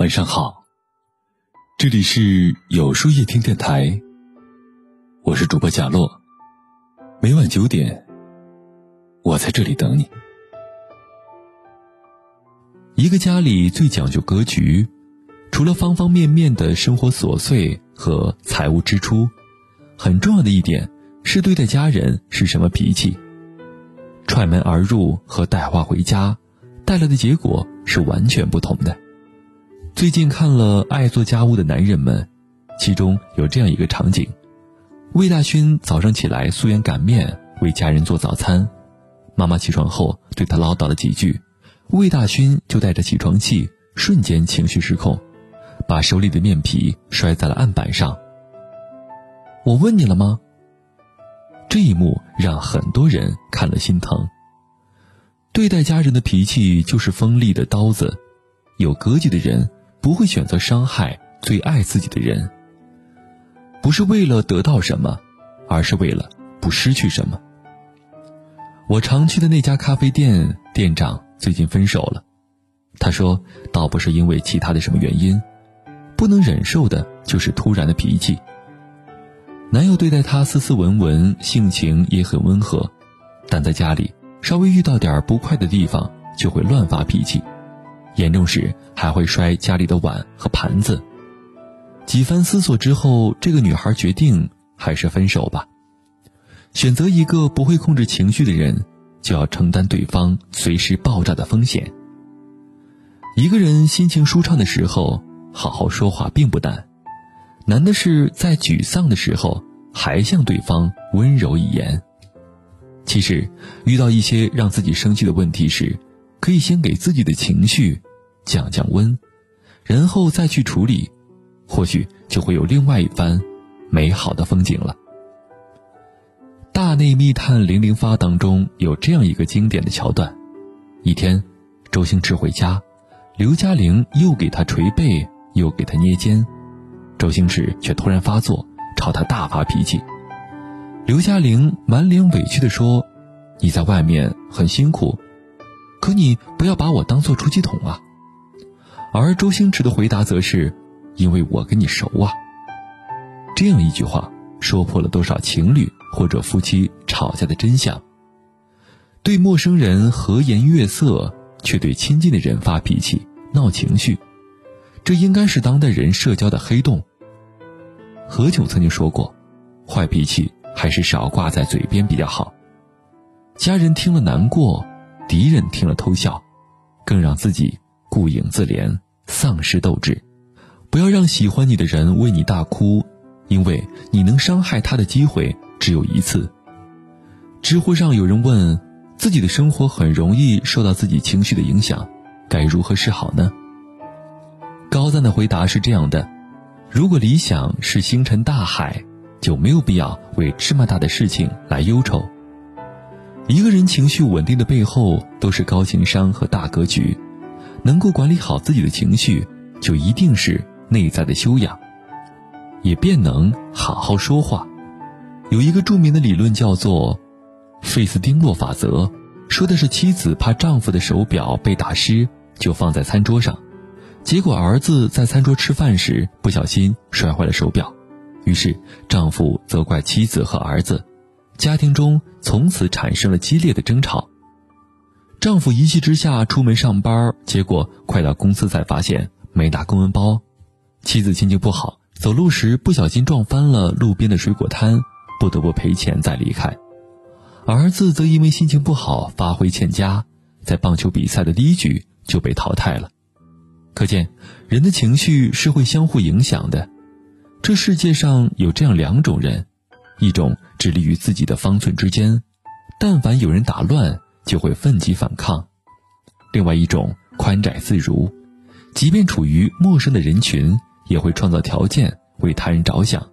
晚上好，这里是有书夜听电台，我是主播贾洛，每晚九点，我在这里等你。一个家里最讲究格局，除了方方面面的生活琐碎和财务支出，很重要的一点是对待家人是什么脾气。踹门而入和带话回家，带来的结果是完全不同的。最近看了《爱做家务的男人们》，其中有这样一个场景：魏大勋早上起来素颜擀面为家人做早餐，妈妈起床后对他唠叨了几句，魏大勋就带着起床气，瞬间情绪失控，把手里的面皮摔在了案板上。我问你了吗？这一幕让很多人看了心疼。对待家人的脾气就是锋利的刀子，有格局的人。不会选择伤害最爱自己的人，不是为了得到什么，而是为了不失去什么。我常去的那家咖啡店店长最近分手了，他说倒不是因为其他的什么原因，不能忍受的就是突然的脾气。男友对待她斯斯文文，性情也很温和，但在家里稍微遇到点不快的地方就会乱发脾气。严重时还会摔家里的碗和盘子。几番思索之后，这个女孩决定还是分手吧。选择一个不会控制情绪的人，就要承担对方随时爆炸的风险。一个人心情舒畅的时候，好好说话并不难，难的是在沮丧的时候还向对方温柔一言。其实，遇到一些让自己生气的问题时，可以先给自己的情绪降降温，然后再去处理，或许就会有另外一番美好的风景了。《大内密探零零发》当中有这样一个经典的桥段：一天，周星驰回家，刘嘉玲又给他捶背，又给他捏肩，周星驰却突然发作，朝他大发脾气。刘嘉玲满脸委屈地说：“你在外面很辛苦。”可你不要把我当做出气筒啊！而周星驰的回答则是：“因为我跟你熟啊。”这样一句话说破了多少情侣或者夫妻吵架的真相。对陌生人和颜悦色，却对亲近的人发脾气、闹情绪，这应该是当代人社交的黑洞。何炅曾经说过：“坏脾气还是少挂在嘴边比较好。”家人听了难过。敌人听了偷笑，更让自己顾影自怜，丧失斗志。不要让喜欢你的人为你大哭，因为你能伤害他的机会只有一次。知乎上有人问，自己的生活很容易受到自己情绪的影响，该如何是好呢？高赞的回答是这样的：如果理想是星辰大海，就没有必要为芝麻大的事情来忧愁。一个人情绪稳定的背后，都是高情商和大格局。能够管理好自己的情绪，就一定是内在的修养，也便能好好说话。有一个著名的理论叫做“费斯汀洛法则”，说的是妻子怕丈夫的手表被打湿，就放在餐桌上，结果儿子在餐桌吃饭时不小心摔坏了手表，于是丈夫责怪妻子和儿子。家庭中从此产生了激烈的争吵。丈夫一气之下出门上班，结果快到公司才发现没拿公文包。妻子心情不好，走路时不小心撞翻了路边的水果摊，不得不赔钱再离开。儿子则因为心情不好，发挥欠佳，在棒球比赛的第一局就被淘汰了。可见，人的情绪是会相互影响的。这世界上有这样两种人。一种致力于自己的方寸之间，但凡有人打乱，就会奋起反抗；另外一种宽窄自如，即便处于陌生的人群，也会创造条件为他人着想。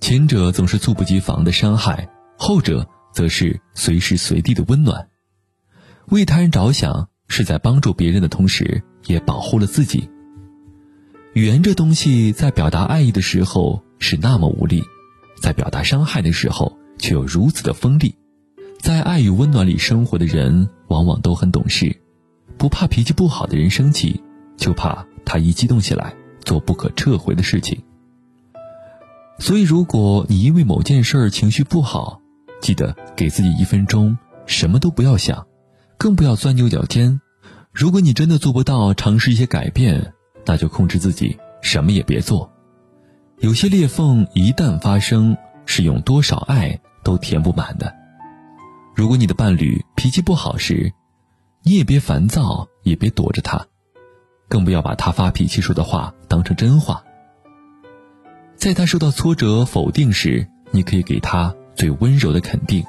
前者总是猝不及防的伤害，后者则是随时随地的温暖。为他人着想，是在帮助别人的同时，也保护了自己。语言这东西，在表达爱意的时候是那么无力。在表达伤害的时候，却又如此的锋利。在爱与温暖里生活的人，往往都很懂事，不怕脾气不好的人生气，就怕他一激动起来，做不可撤回的事情。所以，如果你因为某件事情绪不好，记得给自己一分钟，什么都不要想，更不要钻牛角尖。如果你真的做不到尝试一些改变，那就控制自己，什么也别做。有些裂缝一旦发生，是用多少爱都填不满的。如果你的伴侣脾气不好时，你也别烦躁，也别躲着他，更不要把他发脾气说的话当成真话。在他受到挫折、否定时，你可以给他最温柔的肯定。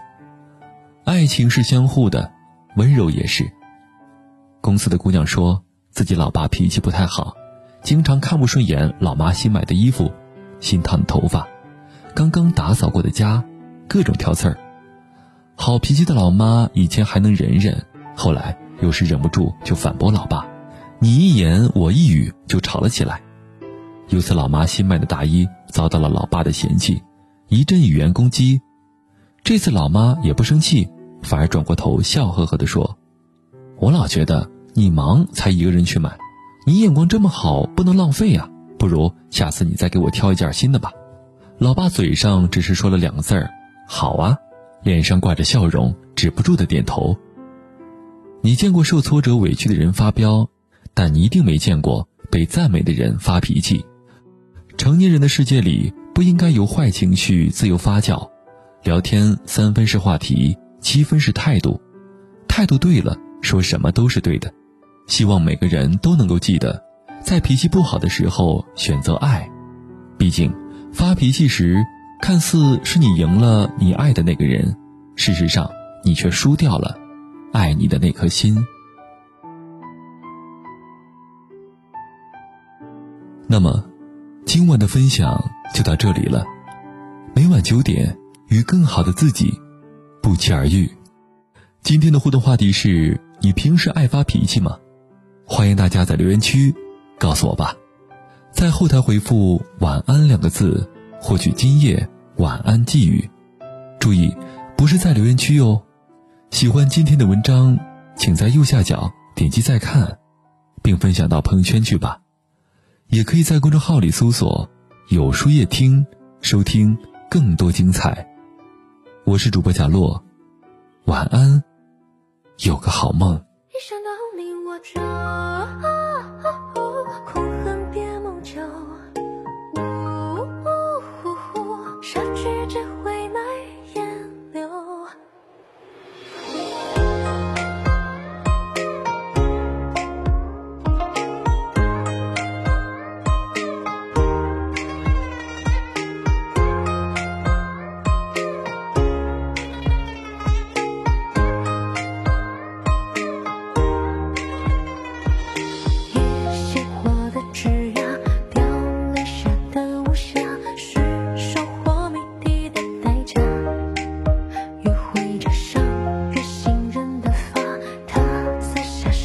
爱情是相互的，温柔也是。公司的姑娘说自己老爸脾气不太好，经常看不顺眼老妈新买的衣服，新烫的头发，刚刚打扫过的家，各种挑刺儿。好脾气的老妈以前还能忍忍，后来有时忍不住就反驳老爸，你一言我一语就吵了起来。有次老妈新买的大衣。遭到了老爸的嫌弃，一阵语言攻击。这次老妈也不生气，反而转过头笑呵呵地说：“我老觉得你忙才一个人去买，你眼光这么好，不能浪费呀。不如下次你再给我挑一件新的吧。”老爸嘴上只是说了两个字儿：“好啊”，脸上挂着笑容，止不住的点头。你见过受挫折委屈的人发飙，但你一定没见过被赞美的人发脾气。成年人的世界里不应该由坏情绪自由发酵，聊天三分是话题，七分是态度，态度对了，说什么都是对的。希望每个人都能够记得，在脾气不好的时候选择爱，毕竟发脾气时看似是你赢了你爱的那个人，事实上你却输掉了爱你的那颗心。那么。今晚的分享就到这里了。每晚九点，与更好的自己不期而遇。今天的互动话题是你平时爱发脾气吗？欢迎大家在留言区告诉我吧。在后台回复“晚安”两个字，获取今夜晚安寄语。注意，不是在留言区哟。喜欢今天的文章，请在右下角点击再看，并分享到朋友圈去吧。也可以在公众号里搜索“有书夜听”，收听更多精彩。我是主播贾洛，晚安，有个好梦。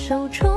手中